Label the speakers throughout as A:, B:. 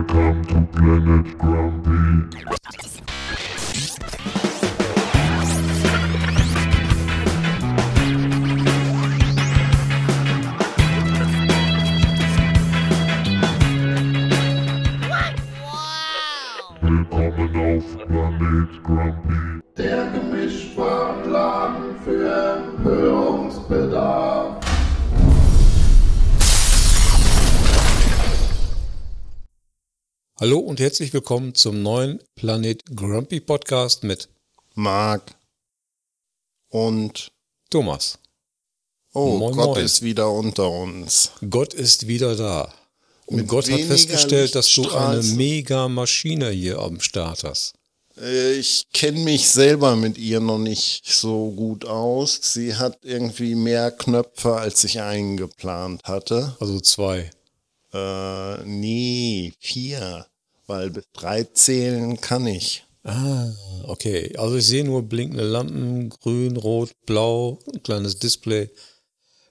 A: Welcome to Planet Grumpy.
B: Hallo und herzlich willkommen zum neuen Planet Grumpy Podcast mit
C: Marc und
B: Thomas.
C: oh,
B: Moin,
C: Gott
B: moin.
C: ist wieder unter uns.
B: Gott ist wieder da. Und
C: Mit
B: Gott hat festgestellt, dass du eine mega Maschine hier am Start hast.
C: Äh, Ich kenne mich selber mit ihr noch nicht so gut aus. Sie hat irgendwie mehr Knöpfe, als ich eingeplant hatte.
B: Also zwei.
C: Äh, nee, vier. Weil bis drei zählen kann ich.
B: Ah, okay. Also ich sehe nur blinkende Lampen, grün, rot, blau, ein kleines Display.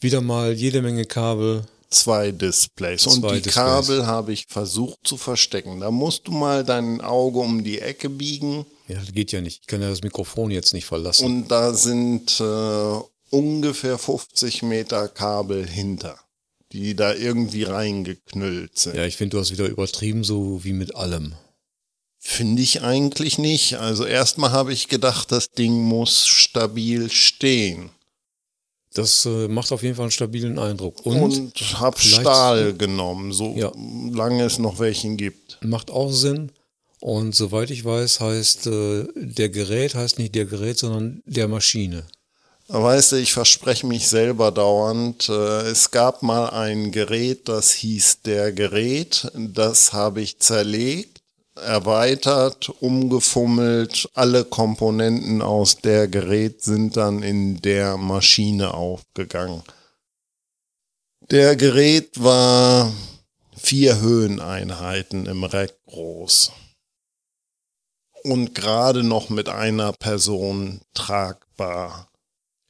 B: Wieder mal jede Menge Kabel.
C: Zwei Displays. Und
B: Zwei
C: die
B: Displays.
C: Kabel habe ich versucht zu verstecken. Da musst du mal dein Auge um die Ecke biegen.
B: Ja, das geht ja nicht. Ich kann ja das Mikrofon jetzt nicht verlassen.
C: Und da sind äh, ungefähr 50 Meter Kabel hinter, die da irgendwie reingeknüllt sind.
B: ja, ich finde, du hast wieder übertrieben, so wie mit allem.
C: Finde ich eigentlich nicht. Also erstmal habe ich gedacht, das Ding muss stabil stehen.
B: Das äh, macht auf jeden Fall einen stabilen Eindruck. Und,
C: Und, habe Stahl genommen, so
B: Ja.
C: lange es noch welchen gibt.
B: macht auch Sinn. Und soweit ich weiß, heißt äh, der Gerät heißt nicht der Gerät, sondern der Maschine.
C: Weißt du, ich verspreche mich selber dauernd. Äh, Es gab mal ein Gerät, das hieß der Gerät. Das habe ich zerlegt, erweitert, umgefummelt. Alle Komponenten aus der Gerät sind dann in der Maschine aufgegangen. Der Gerät war vier Höheneinheiten im Rack groß. Und gerade noch mit einer Person tragbar.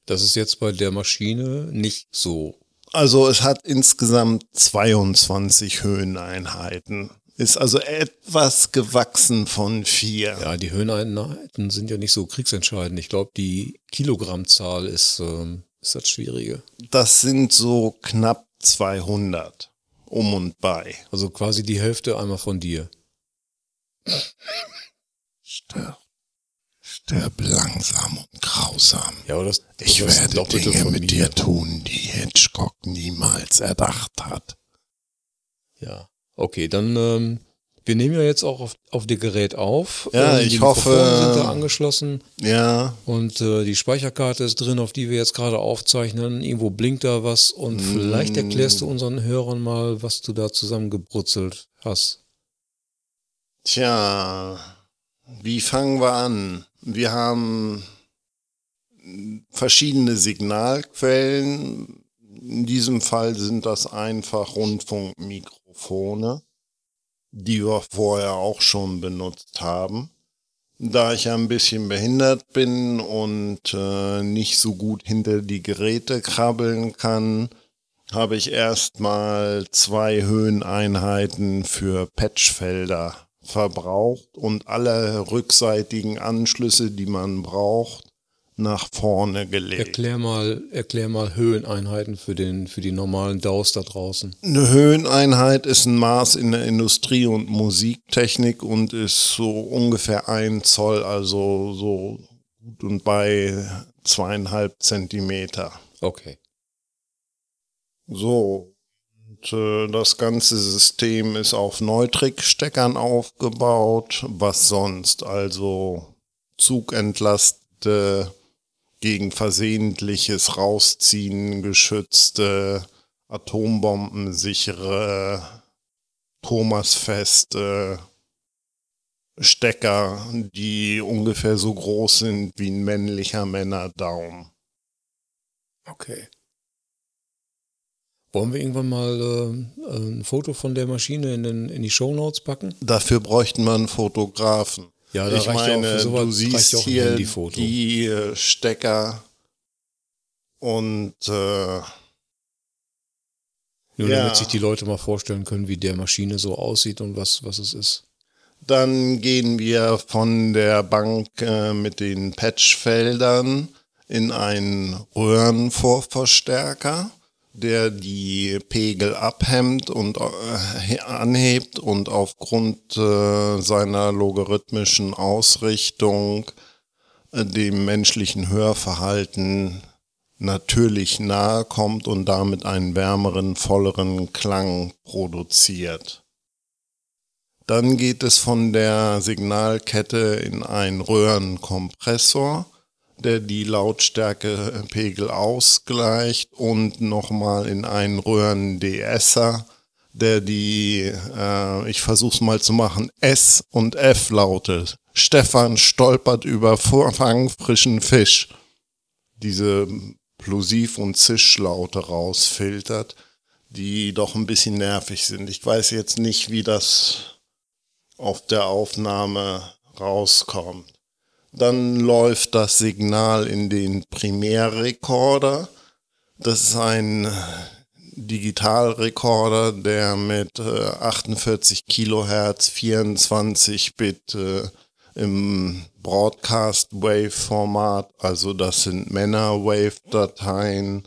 B: Das ist jetzt bei der Maschine nicht so.
C: Also es hat insgesamt 22 Höheneinheiten. Ist also etwas gewachsen von vier.
B: Ja, die Höheneinheiten sind ja nicht so kriegsentscheidend. Ich glaube, die Kilogrammzahl ist, ähm, ist das Schwierige.
C: Das sind so knapp 200 um und bei.
B: Also quasi die Hälfte einmal von dir.
D: Stirb. Stirb langsam und grausam.
B: Ja, das,
D: Ich
B: das ist
D: werde
B: Doppelte
D: Dinge mit dir tun, die Hitchcock niemals erdacht hat.
B: Ja. Okay, dann ähm, wir nehmen ja jetzt auch auf, auf dem Gerät auf.
C: Ja,
B: Ähm,
C: ich hoffe-
B: Mikrofone sind da angeschlossen.
C: Ja,
B: Und äh, die Speicherkarte ist drin, auf die wir jetzt gerade aufzeichnen. Irgendwo blinkt da was und
C: Mm.
B: vielleicht erklärst du unseren Hörern mal, was du da zusammengebrutzelt hast.
C: tja, wie fangen wir an? Wir haben verschiedene Signalquellen. In diesem Fall sind das einfach Rundfunkmikrofone, die wir vorher auch schon benutzt haben. Da ich ein bisschen behindert bin und äh, nicht so gut hinter die Geräte krabbeln kann, habe ich erstmal zwei Höheneinheiten für Patchfelder verbraucht und alle rückseitigen Anschlüsse, die man braucht, nach vorne gelegt.
B: Erklär mal, erklär mal Höheneinheiten für den, für die normalen DAOs da draußen.
C: Eine Höheneinheit ist ein Maß in der Industrie- und Musiktechnik und ist so ungefähr ein Zoll, also so gut und bei zweieinhalb Zentimeter.
B: Okay.
C: So, äh, das ganze System ist auf Neutrik-Steckern aufgebaut. Was sonst? Also zugentlastete, gegen versehentliches Rausziehen geschützte, atombombensichere, Thomasfeste Stecker, die ungefähr so groß sind wie ein männlicher Männerdaum.
B: Okay. Wollen wir irgendwann mal äh, ein Foto von der Maschine in, den, in die Shownotes packen?
C: Dafür bräuchten wir einen Fotografen.
B: Ja,
C: ich meine,
B: sowas
C: du siehst hier die äh, Stecker und äh,
B: Nur
C: Ja.
B: damit sich die Leute mal vorstellen können, wie der Maschine so aussieht und was, was es ist.
C: Dann gehen wir von der Bank äh, mit den Patchfeldern in einen Röhrenvorverstärker, der die Pegel abhemmt und äh, anhebt und aufgrund äh, seiner logarithmischen Ausrichtung äh, dem menschlichen Hörverhalten natürlich nahe kommt und damit einen wärmeren, volleren Klang produziert. Dann geht es von der Signalkette in einen Röhrenkompressor, der die Lautstärkepegel ausgleicht und nochmal in einen Röhren-DSer, der die, äh, ich versuch's mal zu machen, S und F Laute. Stefan stolpert über Vorfang frischen Fisch. Diese Plosiv- und Zischlaute rausfiltert, die doch ein bisschen nervig sind. Ich weiß jetzt nicht, wie das auf der Aufnahme rauskommt. Dann läuft das Signal in den Primärrekorder. Das ist ein Digitalrekorder, der mit äh, 48 Kilohertz 24 Bit äh, im Broadcast Wave Format, also das sind Männer Wave Dateien,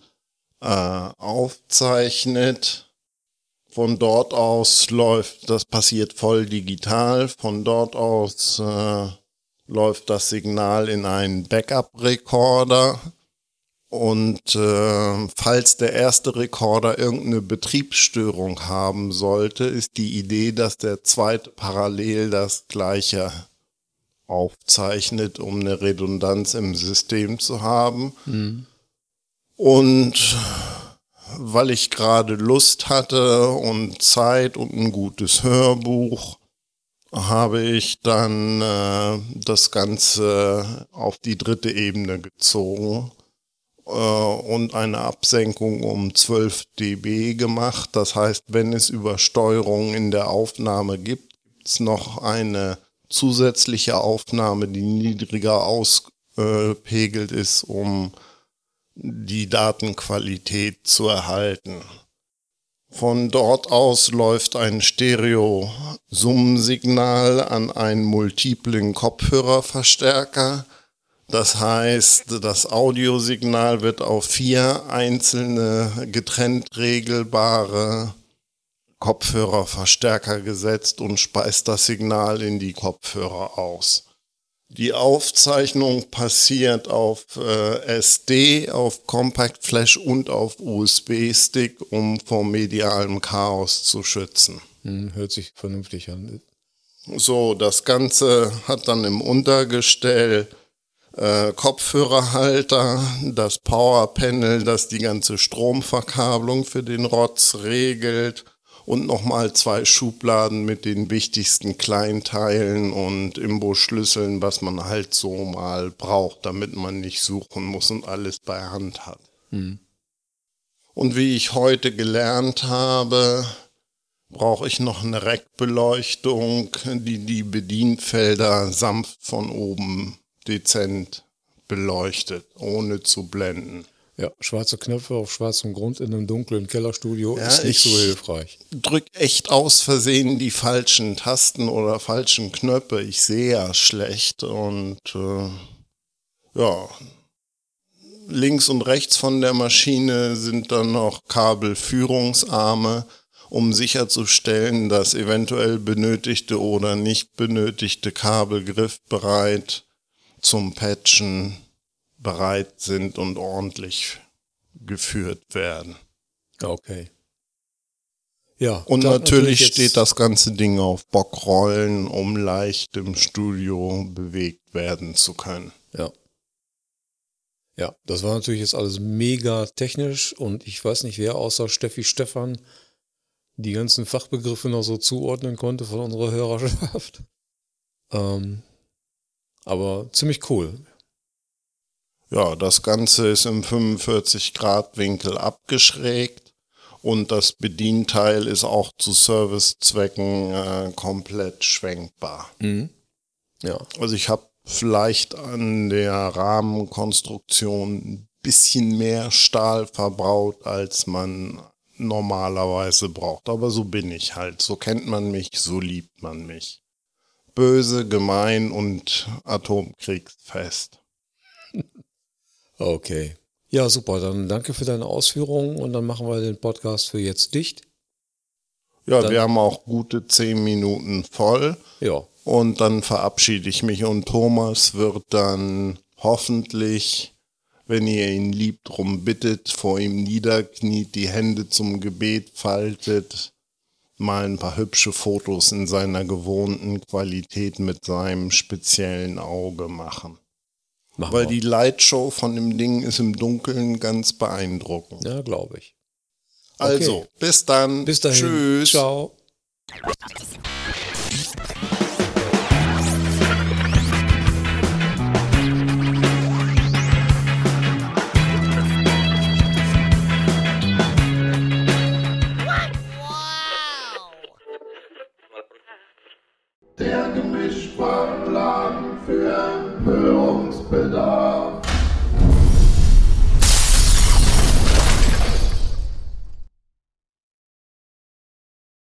C: äh, aufzeichnet. Von dort aus läuft, das passiert voll digital, von dort aus äh, läuft das Signal in einen Backup-Rekorder. Und äh, falls der erste Rekorder irgendeine Betriebsstörung haben sollte, ist die Idee, dass der zweite parallel das gleiche aufzeichnet, um eine Redundanz im System zu haben. Und weil ich gerade Lust hatte und Zeit und ein gutes Hörbuch, habe ich dann äh, das Ganze auf die dritte Ebene gezogen äh, und eine Absenkung um 12 dB gemacht. Das heißt, wenn es Übersteuerungen in der Aufnahme gibt, gibt es noch eine zusätzliche Aufnahme, die niedriger auspegelt ist, um die Datenqualität zu erhalten. Von dort aus läuft ein Stereo-Summensignal an einen multiplen Kopfhörerverstärker. Das heißt, das Audiosignal wird auf vier einzelne getrennt regelbare Kopfhörerverstärker gesetzt und speist das Signal in die Kopfhörer aus. Die Aufzeichnung passiert auf äh, SD, auf Compact Flash und auf USB-Stick, um vor medialem Chaos zu schützen.
B: Hm, hört sich vernünftig an.
C: So, das Ganze hat dann im Untergestell äh, Kopfhörerhalter, das Powerpanel, das die ganze Stromverkabelung für den Rotz regelt und nochmal zwei Schubladen mit den wichtigsten Kleinteilen und Imbusschlüsseln, was man halt so mal braucht, damit man nicht suchen muss und alles bei Hand hat. Und wie ich heute gelernt habe, brauche ich noch eine Reckbeleuchtung, die die Bedienfelder sanft von oben dezent beleuchtet, ohne zu blenden.
B: Ja, schwarze Knöpfe auf schwarzem Grund in einem dunklen Kellerstudio
C: Ja,
B: ist nicht so
C: ich-
B: hilfreich.
C: drück echt aus Versehen die falschen Tasten oder falschen Knöpfe. Ich sehe ja schlecht und äh, ja. Links und rechts von der Maschine sind dann noch Kabelführungsarme, um sicherzustellen, dass eventuell benötigte oder nicht benötigte Kabel griffbereit zum Patchen bereit sind und ordentlich geführt werden.
B: Okay. Ja.
C: Und natürlich steht das ganze Ding auf Bockrollen, um leicht im Studio bewegt werden zu können.
B: Ja. Ja, das war natürlich jetzt alles mega technisch und ich weiß nicht, wer außer Steffi Stefan die ganzen Fachbegriffe noch so zuordnen konnte von unserer Hörerschaft. Ähm, aber ziemlich cool.
C: Ja, das Ganze ist im 45 Grad Winkel abgeschrägt und das Bedienteil ist auch zu Servicezwecken äh, komplett schwenkbar.
B: Ja.
C: Also ich habe vielleicht an der Rahmenkonstruktion ein bisschen mehr Stahl verbaut, als man normalerweise braucht. Aber so bin ich halt. So kennt man mich, so liebt man mich. Böse, gemein und atomkriegsfest.
B: Okay. Ja, super. Dann danke für deine Ausführungen und dann machen wir den Podcast für jetzt dicht.
C: Ja,
B: Dann-
C: wir haben auch gute zehn Minuten voll.
B: Ja.
C: Und dann verabschiede ich mich und Thomas wird dann hoffentlich, wenn ihr ihn liebt, drum bittet, vor ihm niederkniet, die Hände zum Gebet faltet, mal ein paar hübsche Fotos in seiner gewohnten Qualität mit seinem speziellen Auge machen.
B: Machen
C: Weil
B: wir.
C: die Lightshow von dem Ding ist im Dunkeln ganz beeindruckend.
B: Ja, glaube ich.
C: Also, bis dann.
B: Bis dahin.
C: Tschüss.
B: Ciao.